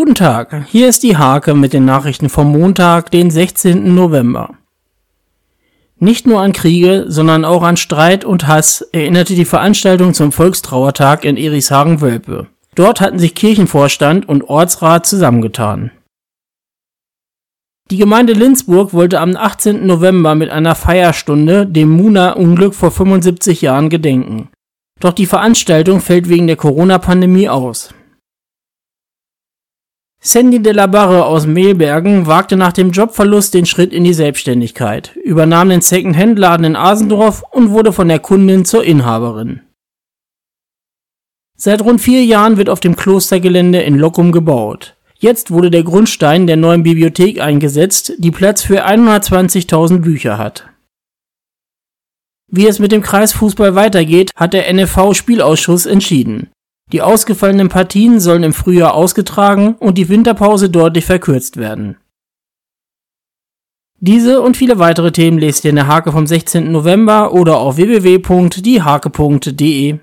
Guten Tag, hier ist die Hake mit den Nachrichten vom Montag, den 16. November. Nicht nur an Kriege, sondern auch an Streit und Hass erinnerte die Veranstaltung zum Volkstrauertag in Erichshagen-Wölpe. Dort hatten sich Kirchenvorstand und Ortsrat zusammengetan. Die Gemeinde Linzburg wollte am 18. November mit einer Feierstunde dem Muna-Unglück vor 75 Jahren gedenken. Doch die Veranstaltung fällt wegen der Corona-Pandemie aus. Sandy de la Barre aus Mehlbergen wagte nach dem Jobverlust den Schritt in die Selbstständigkeit, übernahm den Second-Hand-Laden in Asendorf und wurde von der Kundin zur Inhaberin. Seit rund vier Jahren wird auf dem Klostergelände in Lockum gebaut. Jetzt wurde der Grundstein der neuen Bibliothek eingesetzt, die Platz für 120.000 Bücher hat. Wie es mit dem Kreisfußball weitergeht, hat der NFV-Spielausschuss entschieden. Die ausgefallenen Partien sollen im Frühjahr ausgetragen und die Winterpause deutlich verkürzt werden. Diese und viele weitere Themen lest ihr in der Hake vom 16. November oder auf www.diehake.de.